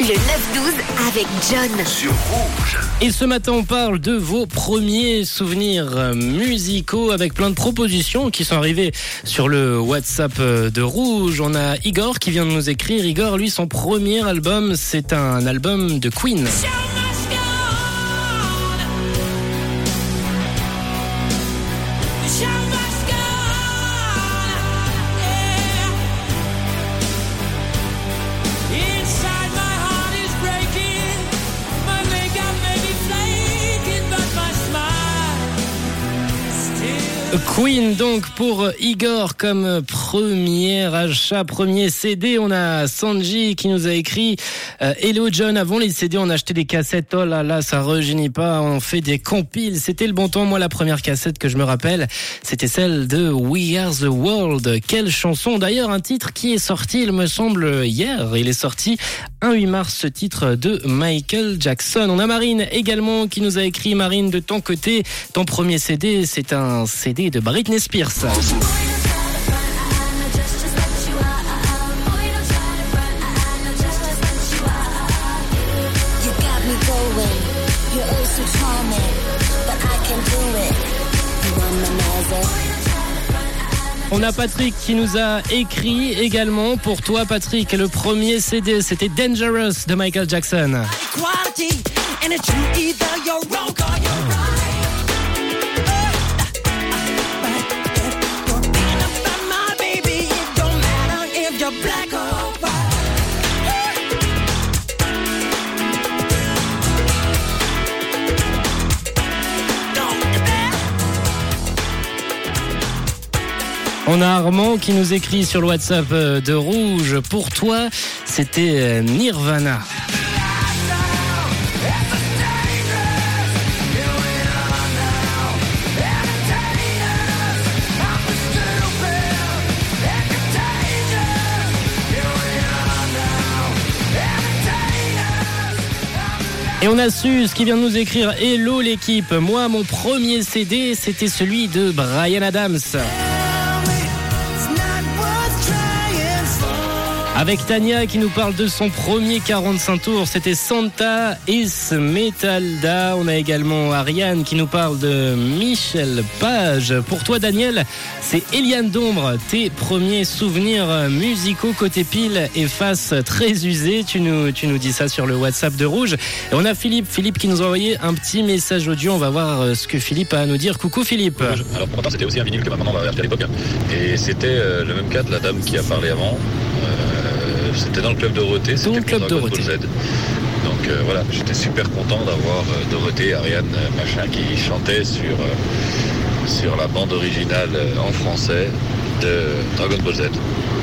Le 9-12 avec John. Sur Rouge. Et ce matin, on parle de vos premiers souvenirs musicaux avec plein de propositions qui sont arrivées sur le WhatsApp de Rouge. On a Igor qui vient de nous écrire. Igor, lui, son premier album, c'est un album de Queen. Queen donc pour Igor comme premier achat, premier CD. On a Sanji qui nous a écrit euh, Hello John, avant les CD on achetait des cassettes, oh là là ça rejeunit pas, on fait des compiles, c'était le bon temps. Moi la première cassette que je me rappelle c'était celle de We Are The World. Quelle chanson d'ailleurs, un titre qui est sorti il me semble hier, il est sorti un 8 mars ce titre de Michael Jackson. On a Marine également qui nous a écrit Marine de ton côté, ton premier CD c'est un CD de Britney Spears. On a Patrick qui nous a écrit également pour toi Patrick, le premier CD c'était Dangerous de Michael Jackson. On a Armand qui nous écrit sur le WhatsApp euh, de Rouge. Pour toi, c'était euh, Nirvana. Et on a su ce qui vient de nous écrire Hello l'équipe. Moi, mon premier CD, c'était celui de Brian Adams. Avec Tania qui nous parle de son premier 45 tours, c'était Santa Is Metalda. On a également Ariane qui nous parle de Michel Page. Pour toi Daniel, c'est Eliane Dombre. Tes premiers souvenirs musicaux côté pile et face très usée. Tu nous, tu nous dis ça sur le WhatsApp de Rouge. Et on a Philippe, Philippe qui nous a envoyé un petit message audio. On va voir ce que Philippe a à nous dire. Coucou Philippe. Alors pour c'était aussi un vinyle que ma maman m'avait acheté à l'époque. Et c'était euh, le même cas de la dame qui a parlé avant. Euh, c'était dans le club Dorothée. Dans le club Dorothée. Ball Z. Donc euh, voilà, j'étais super content d'avoir euh, Dorothée, Ariane, euh, machin, qui chantait sur, euh, sur la bande originale euh, en français de Dragon Ball Z.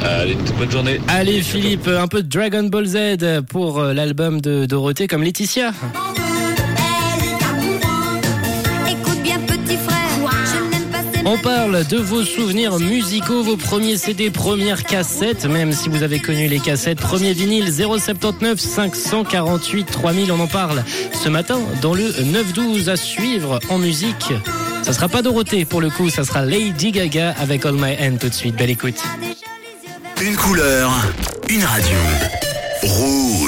Allez, bonne journée. Allez Philippe, un peu de Dragon Ball Z pour euh, l'album de Dorothée comme Laetitia. On parle de vos souvenirs musicaux, vos premiers CD, premières cassettes, même si vous avez connu les cassettes. Premier vinyle 079 548 3000, on en parle ce matin dans le 9-12 à suivre en musique. Ça sera pas Dorothée pour le coup, ça sera Lady Gaga avec All My Hand tout de suite. Belle écoute. Une couleur, une radio. Rouge.